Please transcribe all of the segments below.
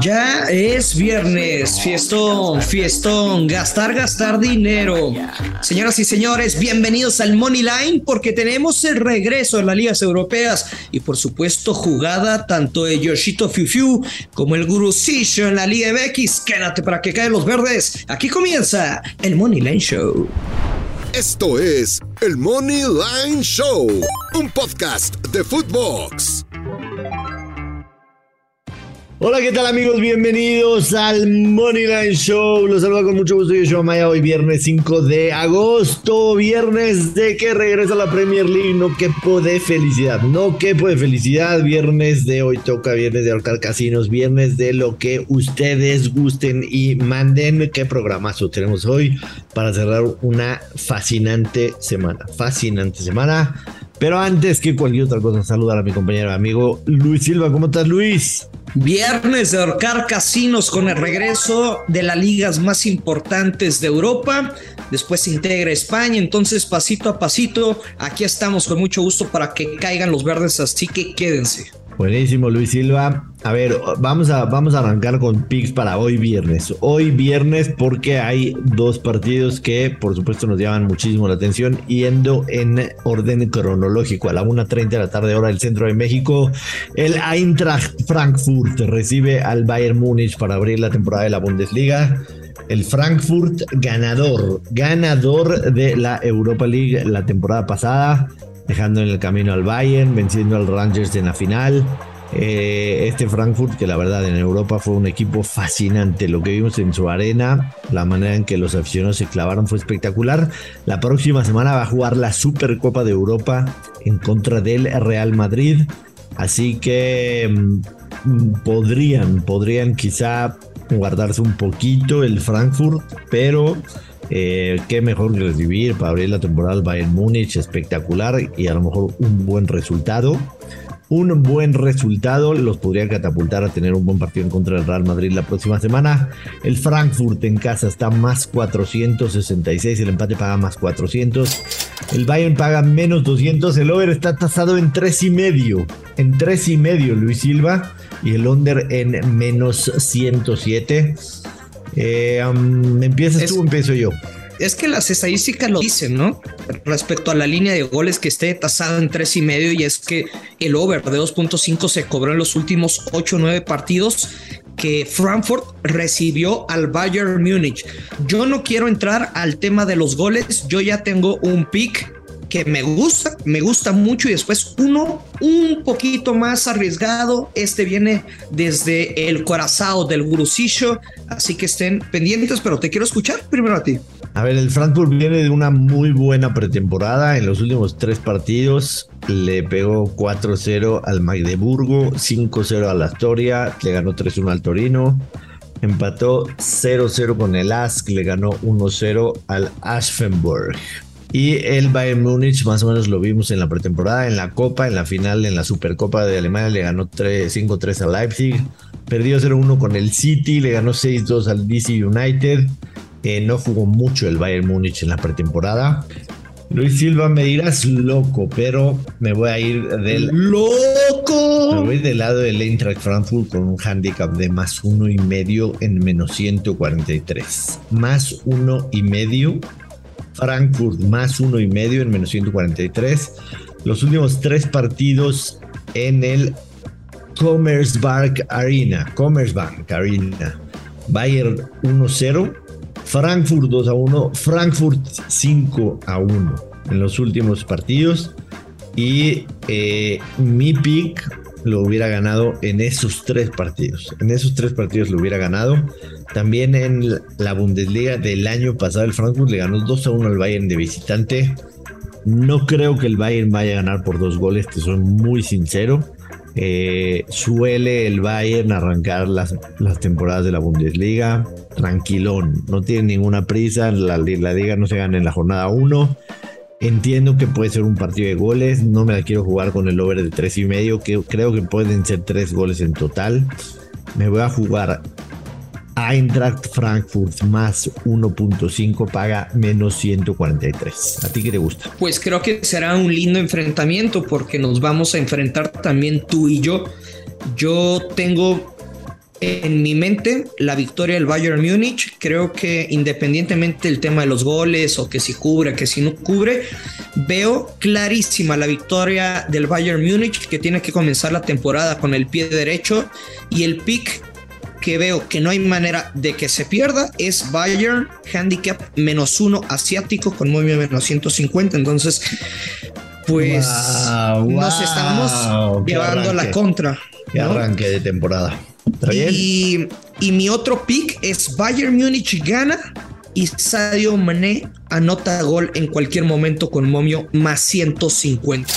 Ya es viernes, fiestón, fiestón, gastar, gastar dinero. Señoras y señores, bienvenidos al Money Line porque tenemos el regreso de las ligas europeas y por supuesto jugada tanto de Yoshito Fiu como el Gurusillo en la Liga MX. Quédate para que caen los verdes. Aquí comienza el Money Line Show. Esto es el Money Line Show, un podcast de Footbox. Hola, ¿qué tal amigos? Bienvenidos al Moneyline Show. Los saludo con mucho gusto. Yo soy Maya. Hoy viernes 5 de agosto. Viernes de que regresa la Premier League. No quepo de felicidad. No quepo de felicidad. Viernes de hoy toca. Viernes de ahorcar casinos. Viernes de lo que ustedes gusten y manden. ¿Qué programazo tenemos hoy para cerrar una fascinante semana? Fascinante semana. Pero antes que cualquier otra cosa, saludar a mi compañero amigo Luis Silva. ¿Cómo estás, Luis? Viernes de ahorcar casinos con el regreso de las ligas más importantes de Europa. Después se integra España. Entonces, pasito a pasito, aquí estamos con mucho gusto para que caigan los verdes. Así que quédense. Buenísimo, Luis Silva. A ver, vamos a, vamos a arrancar con picks para hoy viernes. Hoy viernes porque hay dos partidos que por supuesto nos llaman muchísimo la atención yendo en orden cronológico. A la 1.30 de la tarde hora del centro de México, el Eintracht Frankfurt recibe al Bayern Múnich para abrir la temporada de la Bundesliga. El Frankfurt ganador, ganador de la Europa League la temporada pasada dejando en el camino al Bayern, venciendo al Rangers en la final. Eh, este Frankfurt, que la verdad en Europa fue un equipo fascinante. Lo que vimos en su arena, la manera en que los aficionados se clavaron fue espectacular. La próxima semana va a jugar la Supercopa de Europa en contra del Real Madrid. Así que mm, podrían, podrían quizá guardarse un poquito el Frankfurt, pero eh, qué mejor que recibir para abrir la temporada Bayern Múnich, espectacular y a lo mejor un buen resultado. Un buen resultado los podría catapultar a tener un buen partido en contra del Real Madrid la próxima semana. El Frankfurt en casa está más 466, el empate paga más 400. El Bayern paga menos 200, el over está tasado en 3,5. En 3,5 Luis Silva y el under en menos 107. Eh, ¿Empiezas tú o empiezo yo? Es que las estadísticas lo dicen, ¿no? Respecto a la línea de goles que esté tasada en tres y medio, y es que el over de 2.5 se cobró en los últimos 8 o 9 partidos que Frankfurt recibió al Bayern Múnich. Yo no quiero entrar al tema de los goles, yo ya tengo un pick me gusta, me gusta mucho y después uno un poquito más arriesgado. Este viene desde el corazón del gurusillo, así que estén pendientes, pero te quiero escuchar primero a ti. A ver, el Frankfurt viene de una muy buena pretemporada. En los últimos tres partidos le pegó 4-0 al Magdeburgo, 5-0 a la Astoria, le ganó 3-1 al Torino. Empató 0-0 con el Ask, le ganó 1-0 al Aschenburg. Y el Bayern Múnich más o menos lo vimos en la pretemporada, en la Copa, en la final, en la Supercopa de Alemania le ganó 5-3 a Leipzig, perdió 0-1 con el City, le ganó 6-2 al DC United, eh, no jugó mucho el Bayern Múnich en la pretemporada. Luis Silva, me dirás loco, pero me voy a ir del. ¡Loco! Me voy del lado del Eintracht Frankfurt con un handicap de más uno y medio en menos 143. Más uno y medio Frankfurt más uno y medio en menos 143. Los últimos tres partidos en el Commerzbank Arena. Commerzbank Arena. Bayern 1-0. Frankfurt 2 a 1. Frankfurt 5 a 1 en los últimos partidos. Y eh, mi pick lo hubiera ganado en esos tres partidos. En esos tres partidos lo hubiera ganado. También en la Bundesliga del año pasado, el Frankfurt le ganó 2 a 1 al Bayern de visitante. No creo que el Bayern vaya a ganar por dos goles, te soy muy sincero. Eh, suele el Bayern arrancar las, las, temporadas de la Bundesliga tranquilón, no tiene ninguna prisa, la, la liga no se gana en la jornada 1. Entiendo que puede ser un partido de goles, no me la quiero jugar con el over de tres y medio, que creo que pueden ser tres goles en total. Me voy a jugar Eintracht Frankfurt más 1.5 paga menos 143. ¿A ti qué te gusta? Pues creo que será un lindo enfrentamiento porque nos vamos a enfrentar también tú y yo. Yo tengo en mi mente la victoria del Bayern Múnich. Creo que independientemente del tema de los goles o que si cubre, que si no cubre, veo clarísima la victoria del Bayern Múnich que tiene que comenzar la temporada con el pie derecho y el pick que veo que no hay manera de que se pierda es Bayern handicap menos uno asiático con muy menos 150. Entonces, pues nos estamos llevando la contra. Arranque de temporada. Y, y, mi otro pick es Bayern Múnich gana y Sadio Mané anota gol en cualquier momento con momio más 150.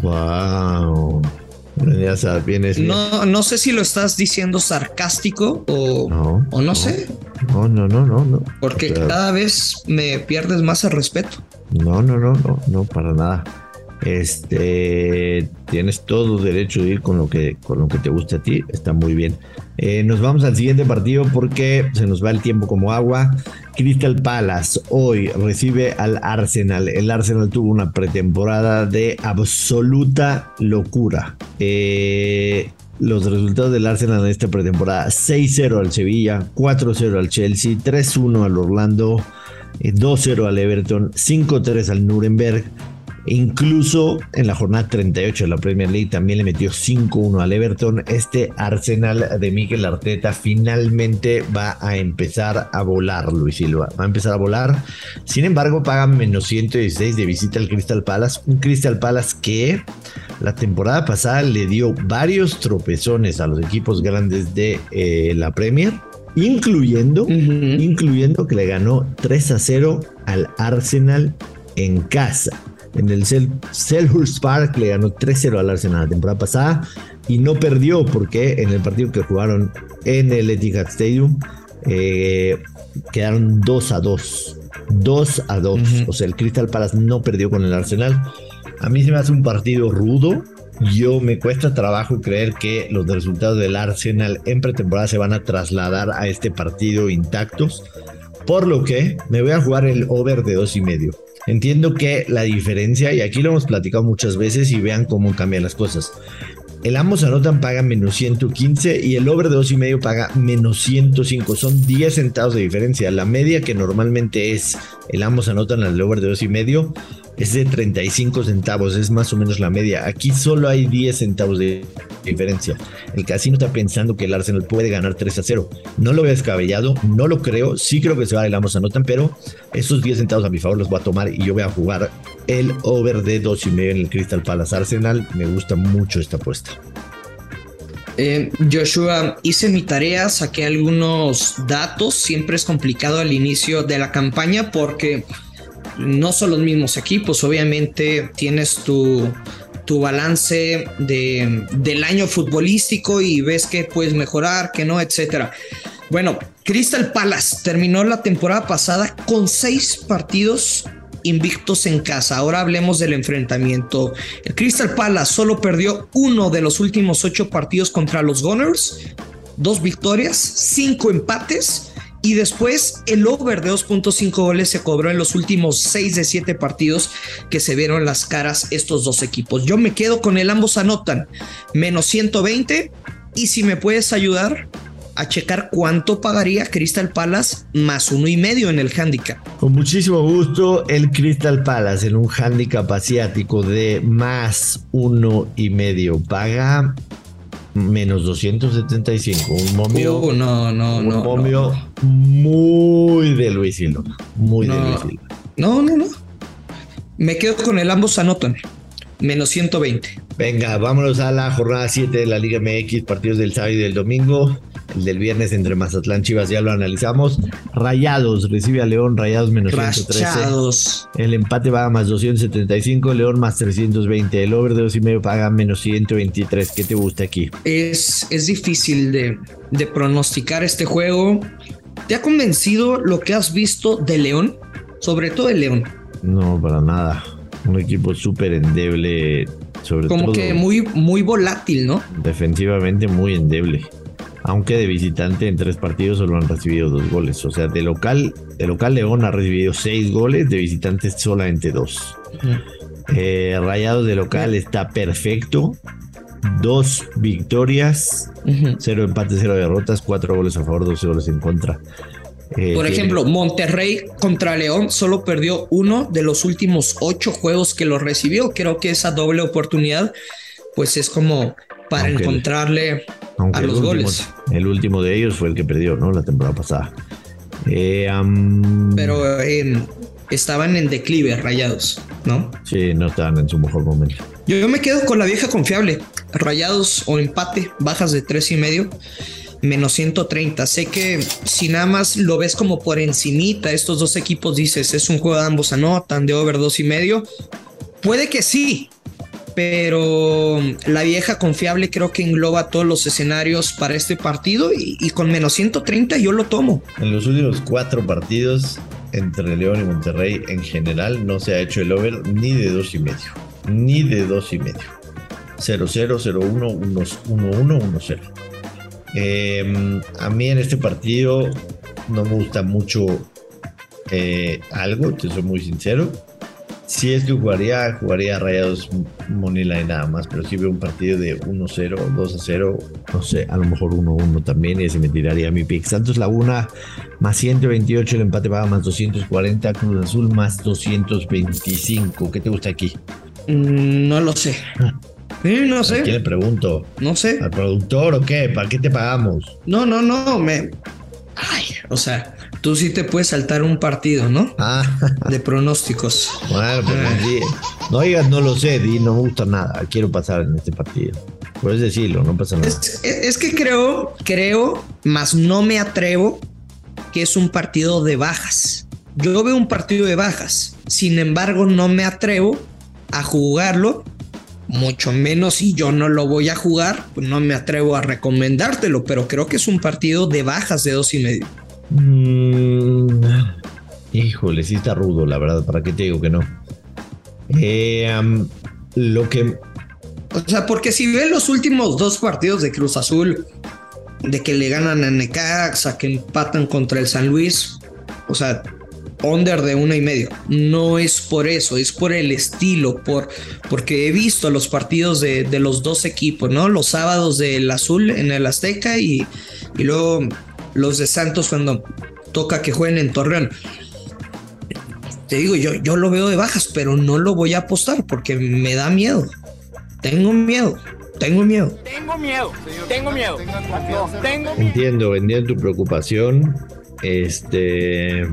Wow. Ya sabes, no, no sé si lo estás diciendo sarcástico o no, o no, sé. No, no, no, no, no. Porque cada vez me pierdes más el respeto. No, no, no, no, no, para nada. Este, tienes todo derecho de ir con lo que, con lo que te guste a ti, está muy bien. Eh, nos vamos al siguiente partido porque se nos va el tiempo como agua. Crystal Palace hoy recibe al Arsenal. El Arsenal tuvo una pretemporada de absoluta locura. Eh, los resultados del Arsenal en esta pretemporada: 6-0 al Sevilla, 4-0 al Chelsea, 3-1 al Orlando, 2-0 eh, al Everton, 5-3 al Nuremberg. Incluso en la jornada 38 de la Premier League también le metió 5-1 al Everton. Este Arsenal de Miguel Arteta finalmente va a empezar a volar, Luis Silva. Va a empezar a volar. Sin embargo, paga menos 116 de visita al Crystal Palace. Un Crystal Palace que la temporada pasada le dio varios tropezones a los equipos grandes de eh, la Premier. Incluyendo, incluyendo que le ganó 3 a 0 al Arsenal en casa. En el Selhurst Park le ganó 3-0 al Arsenal la temporada pasada y no perdió porque en el partido que jugaron en el Etihad Stadium eh, quedaron 2 a 2. 2 a 2. O sea, el Crystal Palace no perdió con el Arsenal. A mí se me hace un partido rudo. Yo me cuesta trabajo creer que los resultados del Arsenal en pretemporada se van a trasladar a este partido intactos. Por lo que me voy a jugar el over de dos y medio. Entiendo que la diferencia, y aquí lo hemos platicado muchas veces y vean cómo cambian las cosas. El ambos anotan paga menos 115 y el over de dos y medio paga menos 105. Son 10 centavos de diferencia. La media que normalmente es el ambos anotan al over de dos y medio es de 35 centavos, es más o menos la media. Aquí solo hay 10 centavos de diferencia. El casino está pensando que el Arsenal puede ganar 3 a 0. No lo veo descabellado, no lo creo. Sí creo que se va el ambos anotan, pero esos 10 centavos a mi favor los voy a tomar y yo voy a jugar el over de 2 y medio en el Crystal Palace Arsenal. Me gusta mucho esta apuesta. Eh, Joshua, hice mi tarea, saqué algunos datos. Siempre es complicado al inicio de la campaña porque no son los mismos equipos. Obviamente tienes tu, tu balance de, del año futbolístico y ves que puedes mejorar, que no, etcétera. Bueno, Crystal Palace terminó la temporada pasada con seis partidos invictos en casa. Ahora hablemos del enfrentamiento. El Crystal Palace solo perdió uno de los últimos ocho partidos contra los Gunners, dos victorias, cinco empates y después el over de 2.5 goles se cobró en los últimos 6 de 7 partidos que se vieron las caras estos dos equipos. Yo me quedo con el ambos anotan menos 120 y si me puedes ayudar a checar cuánto pagaría Crystal Palace más uno y medio en el handicap. Con muchísimo gusto, el Crystal Palace en un handicap asiático de más uno y medio paga menos 275. Un momio. Uh, no, no, un no. momio muy de Luis. Muy de Luis. No, no, no. Me quedo con el ambos anotan. Menos 120. Venga, vámonos a la jornada 7 de la Liga MX, partidos del sábado y del domingo. El del viernes entre Mazatlán Chivas ya lo analizamos. Rayados recibe a León, Rayados menos 113. El empate paga más 275, León más 320. El over de dos y medio paga menos 123. ¿Qué te gusta aquí? Es, es difícil de, de pronosticar este juego. ¿Te ha convencido lo que has visto de León? Sobre todo de León. No, para nada. Un equipo súper endeble. Sobre Como que muy, muy volátil, ¿no? Defensivamente muy endeble aunque de visitante en tres partidos solo han recibido dos goles. O sea, de local, de local León ha recibido seis goles, de visitante solamente dos. Eh, Rayados de local está perfecto. dos victorias, cero empates, cero derrotas, cuatro goles a favor, dos goles en contra. Eh, Por ejemplo, Monterrey contra León solo perdió uno de los últimos ocho juegos que lo recibió. Creo que esa doble oportunidad, pues es como para encontrarle a los goles. El último de ellos fue el que perdió, ¿no? La temporada pasada. Eh, Pero em, estaban en declive, rayados, ¿no? Sí, no estaban en su mejor momento. Yo, me quedo con la vieja confiable. Rayados o empate, bajas de tres y medio menos 130. Sé que si nada más lo ves como por encimita, estos dos equipos dices, es un juego de ambos anotan, de over dos y medio. Puede que sí, pero la vieja confiable creo que engloba todos los escenarios para este partido y, con menos 130 yo lo tomo. En los últimos cuatro partidos entre León y Monterrey en general no se ha hecho el over ni de dos y medio, ni de dos y medio. 0-0, 0-1, 1-1, 1-0. a mí en este partido no me gusta mucho eh, algo, te soy muy sincero. Si es que jugaría, jugaría Rayados Moneyline nada más, pero si veo un partido de 1-0, 2-0, no sé, a lo mejor 1-1 también y se me tiraría mi pick. Santos Laguna más 128, el empate paga más 240, Cruz Azul más 225. ¿Qué te gusta aquí? Mm, no lo sé. Sí, no sé. ¿A quién le pregunto? No sé. ¿Al productor o qué? ¿Para qué te pagamos? No, no, no. Me. Ay, o sea, tú sí te puedes saltar un partido, ¿no? Ah. De pronósticos. Bueno, pues ah. no digas, no lo sé, di, no me gusta nada, quiero pasar en este partido. Puedes decirlo, no pasa nada. Es, que creo, creo, más no me atrevo que es un partido de bajas. Yo veo un partido de bajas, sin embargo no me atrevo a jugarlo mucho menos si yo no lo voy a jugar, pues no me atrevo a recomendártelo, pero creo que es un partido de bajas de dos y medio. Mm, híjole, sí está rudo, la verdad. ¿Para qué te digo que no? Eh, lo que. O sea, porque si ven los últimos dos partidos de Cruz Azul, de que le ganan a Necaxa, que empatan contra el San Luis, o sea, under de una y medio. No es por eso, es por el estilo, por, porque he visto los partidos de, los dos equipos, ¿no? Los sábados del Azul en el Azteca y, y luego los de Santos cuando toca que jueguen en Torreón. Te digo, yo, yo lo veo de bajas, pero no lo voy a apostar porque me da miedo. Tengo miedo. Tengo miedo. Tengo miedo. Tengo miedo. Entiendo, entiendo tu preocupación. Este.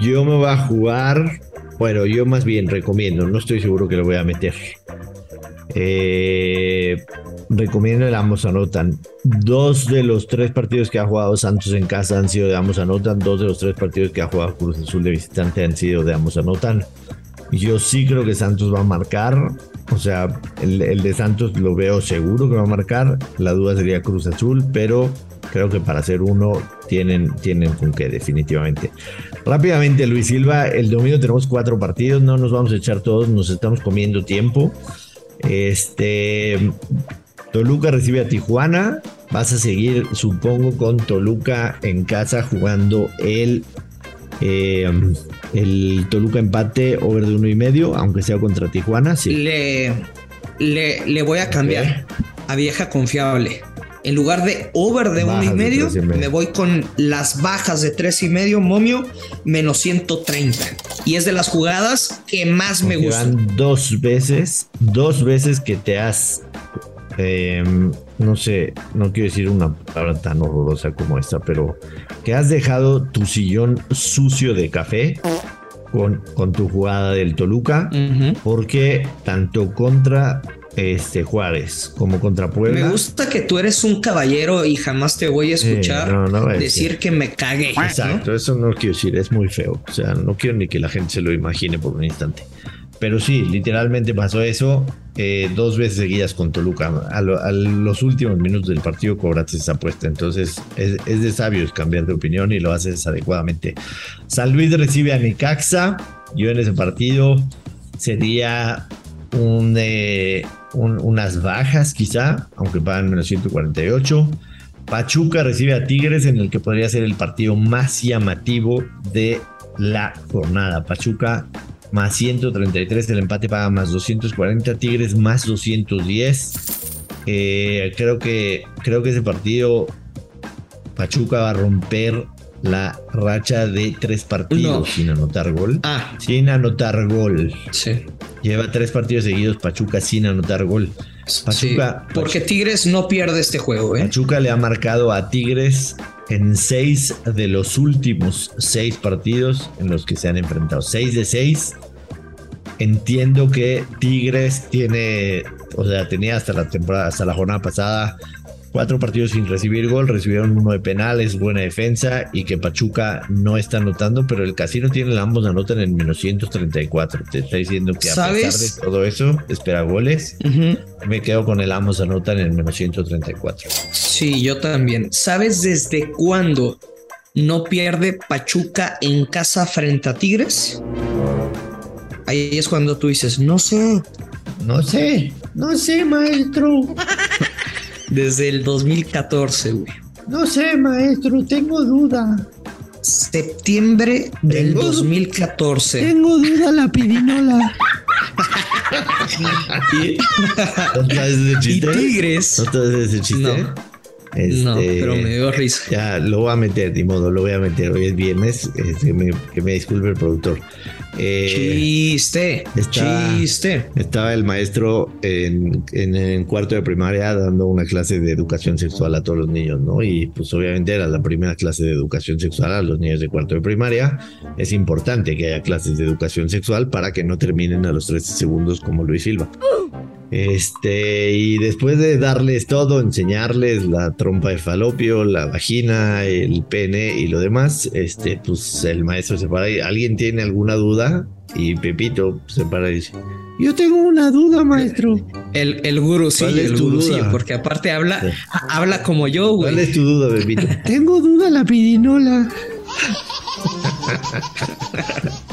Yo me voy a jugar. Bueno, yo más bien recomiendo. No estoy seguro que lo voy a meter. Eh, recomiendo el ambos anotan. Dos de los tres partidos que ha jugado Santos en casa han sido de ambos anotan. Dos de los tres partidos que ha jugado Cruz Azul de visitante han sido de ambos anotan. Yo sí creo que Santos va a marcar. O sea, el, de Santos lo veo seguro que va a marcar. La duda sería Cruz Azul, pero creo que para hacer uno tienen, tienen con qué, definitivamente. Rápidamente, Luis Silva, el domingo tenemos cuatro partidos, no nos vamos a echar todos, nos estamos comiendo tiempo. Este, Toluca recibe a Tijuana. Vas a seguir, supongo, con Toluca en casa jugando el, eh, el Toluca empate over de uno y medio, aunque sea contra Tijuana. Sí. Le, le, voy a cambiar a vieja confiable. En lugar de over de uno y medio, me voy con las bajas de tres y medio, momio, menos 130. Y es de las jugadas que más me gustan. Dos veces, dos veces que te has, em, no sé, no quiero decir una palabra tan horrorosa como esta, pero que has dejado tu sillón sucio de café. Con, con, tu jugada del Toluca, porque tanto contra este Juárez como contra Puebla. Me gusta que tú eres un caballero y jamás te voy a escuchar decir que me cague. Exacto, eso no quiero decir, es muy feo. O sea, no quiero ni que la gente se lo imagine por un instante. Pero sí, literalmente pasó eso eh, dos veces seguidas con Toluca. A, los últimos minutos del partido cobraste esa apuesta. Entonces es, es, de sabios cambiar de opinión y lo haces adecuadamente. San Luis recibe a Necaxa. Yo en ese partido sería eh, unas bajas quizá, aunque pagan menos 148. Pachuca recibe a Tigres en el que podría ser el partido más llamativo de la jornada. Pachuca más 133, el empate paga más 240, Tigres más 210. Eh, creo que creo que ese partido Pachuca va a romper la racha de tres partidos No. sin anotar gol. Ah, Sin anotar gol. sí. Lleva tres partidos seguidos Pachuca sin anotar gol. Pachuca, sí, porque Tigres no pierde este juego, ¿eh? Pachuca le ha marcado a Tigres en seis de los últimos seis partidos en los que se han enfrentado. Seis de seis. Entiendo que Tigres tiene, o sea, tenía hasta la temporada, hasta la jornada pasada, cuatro partidos sin recibir gol, recibieron uno de penales, buena defensa y que Pachuca no está anotando, pero el casino tiene la ambos anotan en menos 134. Te está diciendo que a ¿Sabes? pesar de todo eso, espera goles. Me quedo con el ambos anotan en menos 134. Sí, yo también. ¿Sabes desde cuándo no pierde Pachuca en casa frente a Tigres? Ahí es cuando tú dices, no sé, No sé, no sé, maestro. desde el 2014, güey. No sé, maestro, tengo duda. Septiembre del Tengo- 2014. Tengo duda la pirinola. ¿No traes ese Y chiste? Tigres. ¿No traes ese chiste? No. Este, No, pero me dio risa. Ya, lo voy a meter, ni modo, lo voy a meter. Hoy es viernes, este, me- que me disculpe el productor. Eh, Chiste, chiste. Estaba el maestro en, en, en cuarto de primaria dando una clase de educación sexual a todos los niños, ¿no? Y pues obviamente era la primera clase de educación sexual a los niños de cuarto de primaria. Es importante que haya clases de educación sexual para que no terminen a los 13 segundos como Luis Silva. Este, y después de darles todo, enseñarles la trompa de falopio, la vagina, el pene y lo demás, este, pues el maestro se para y alguien tiene alguna duda y Pepito se para y dice, yo tengo una duda, maestro. El, el gurú, sí, ¿Cuál el gurú, sí, porque aparte habla, Sí. habla como yo, ¿Cuál güey. es tu duda, Pepito? tengo duda la pirinola.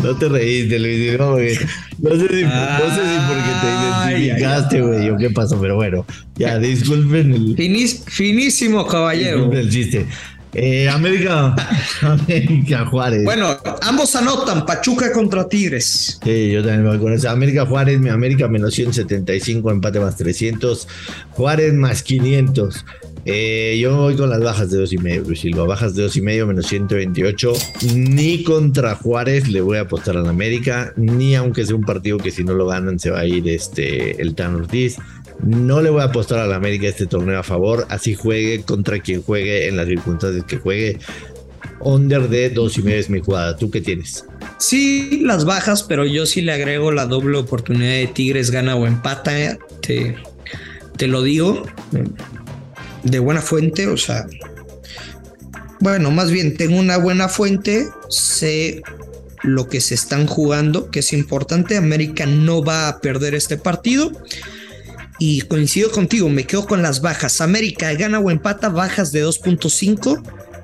No te reíste, Luis. No, sé si, no sé si porque te identificaste, güey, o qué pasó, pero bueno, ya disculpen el, Finis- finísimo, caballero. disculpen el chiste. Eh, América, América Juárez. Bueno, ambos anotan Pachuca contra Tigres. Sí, yo también me voy con eso. América Juárez, mi América menos 175, empate más 300. Juárez más 500. Eh, yo voy con las bajas de dos y medio, Silva. Bajas de dos y medio, menos 128. Ni contra Juárez le voy a apostar a la América, ni aunque sea un partido que si no lo ganan se va a ir este, el Tan Ortiz. No le voy a apostar a la América este torneo a favor, así juegue contra quien juegue en las circunstancias que juegue. Under de dos y medio es mi jugada. ¿Tú qué tienes? Sí, las bajas, pero yo sí le agrego la doble oportunidad de Tigres, gana o empata. eh, Te, te lo digo de buena fuente, o sea. Bueno, más bien tengo una buena fuente, sé lo que se están jugando, que es importante. América no va a perder este partido. Y coincido contigo, me quedo con las bajas. América gana o empata, bajas de 2.5,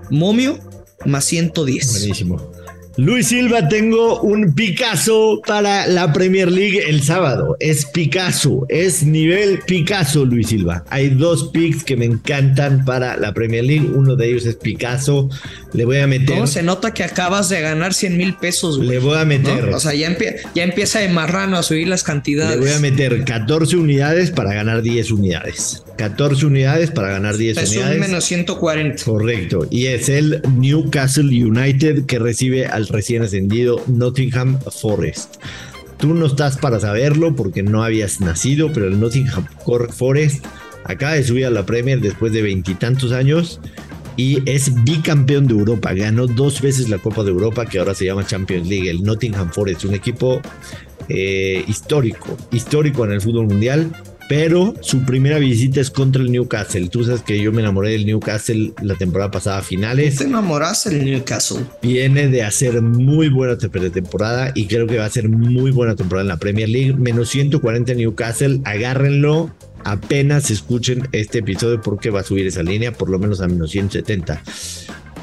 momio más 110. Buenísimo. Luis Silva, tengo un Picasso para la Premier League el sábado. Es Picasso, es nivel Picasso, Luis Silva. Hay dos picks que me encantan para la Premier League. Uno de ellos es Picasso. Le voy a meter. ¿Cómo se nota que acabas de ganar 100 mil pesos, güey? Le voy a meter. ¿no? O sea, ya, empie- ya empieza de marrano a subir las cantidades. Le voy a meter 14 unidades para ganar 10 unidades. 14 unidades para ganar 10 es un unidades. menos 140. Correcto. Y es el Newcastle United que recibe al recién ascendido Nottingham Forest. Tú no estás para saberlo porque no habías nacido, pero el Nottingham Forest acaba de subir a la Premier después de veintitantos años y es bicampeón de Europa. Ganó dos veces la Copa de Europa que ahora se llama Champions League. El Nottingham Forest, un equipo eh, histórico, histórico en el fútbol mundial. Pero su primera visita es contra el Newcastle. Tú sabes que yo me enamoré del Newcastle la temporada pasada a finales. Te enamoraste del Newcastle. Viene de hacer muy buena temporada y creo que va a ser muy buena temporada en la Premier League. Menos 140 Newcastle, agárrenlo. Apenas escuchen este episodio porque va a subir esa línea por lo menos a menos 170.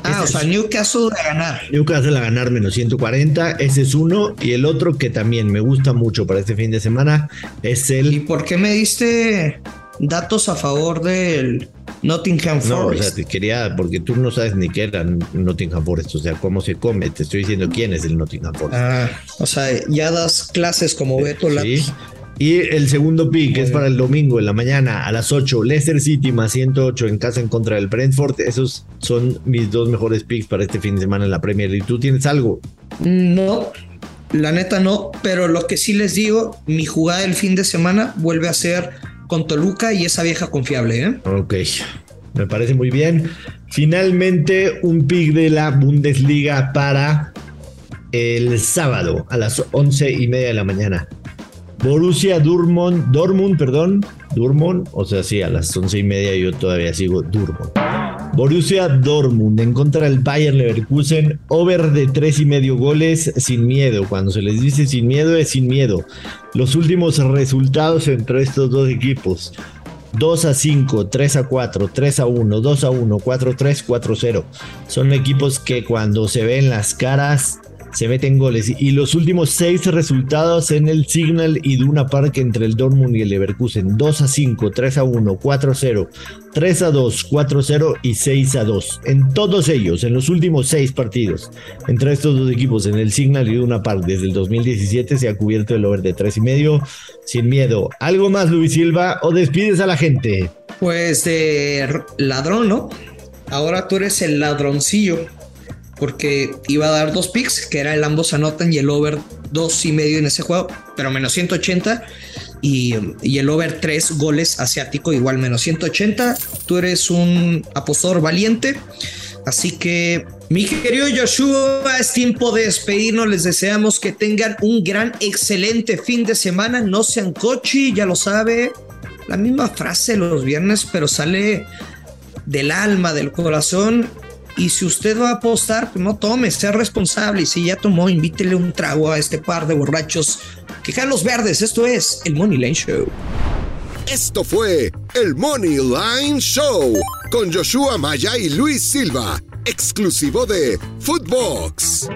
Ah, o Ese sea, es- Newcastle a ganar. Newcastle a ganar menos 140, ese es uno. Y el otro que también me gusta mucho para este fin de semana es ¿Y el. por qué me diste datos a favor del Nottingham No, o Forest? sea, te quería, porque tú no sabes ni qué era Nottingham Forest, o sea, cómo se come. Te estoy diciendo quién es el Nottingham Forest. Ah, o sea, ya das clases como Beto Sí. Y el segundo pick es para el domingo en la mañana a las 8. Leicester City más 108 en casa en contra del Brentford. Esos son mis dos mejores picks para este fin de semana en la Premier League. ¿Tú tienes algo? No, la neta no, pero lo que sí les digo, mi jugada del fin de semana vuelve a ser con Toluca y esa vieja confiable. ¿eh? Ok, me parece muy bien. Finalmente, un pick de la Bundesliga para el sábado a las once y media de la mañana. Borussia Dortmund, Dortmund, perdón, Dortmund, o sea, sí, a las once y media yo todavía sigo Dortmund. Borussia Dortmund en contra del Bayern Leverkusen, over de tres y medio goles sin miedo. Cuando se les dice sin miedo es sin miedo. Los últimos resultados entre estos dos equipos. 2 a 5, 3 a 4, 3 a 1, 2 a 1, 4 a 3, 4 a 0. Son equipos que cuando se ven las caras se meten goles. Y los últimos seis resultados en el Signal y Duna Park entre el Dortmund y el Leverkusen: 2 a 5, 3 a 1, 4 a 0, 3 a 2, 4 a 0 y 6 a 2. En todos ellos, en los últimos seis partidos entre estos dos equipos en el Signal y Duna Park desde el 2017, se ha cubierto el over de 3 y medio sin miedo. ¿Algo más, Luis Silva, o despides a la gente? Pues de ladrón, ¿no? Ahora tú eres el ladroncillo porque iba a dar dos picks, que era el ambos anotan y el over dos y medio en ese juego, pero menos 180 y, y el over tres goles asiático igual menos 180. Tú eres un apostador valiente. Así que, mi querido Joshua, es tiempo de despedirnos. Les deseamos que tengan un gran, excelente fin de semana. No sean cochi, ya lo sabe. La misma frase los viernes, pero sale del alma, del corazón. Y si usted va a apostar, pues no tome, sea responsable. Y si ya tomó, invítele un trago a este par de borrachos que los verdes. Esto es el Money Line Show. Esto fue el Money Line Show con Joshua Maya y Luis Silva, exclusivo de Footbox.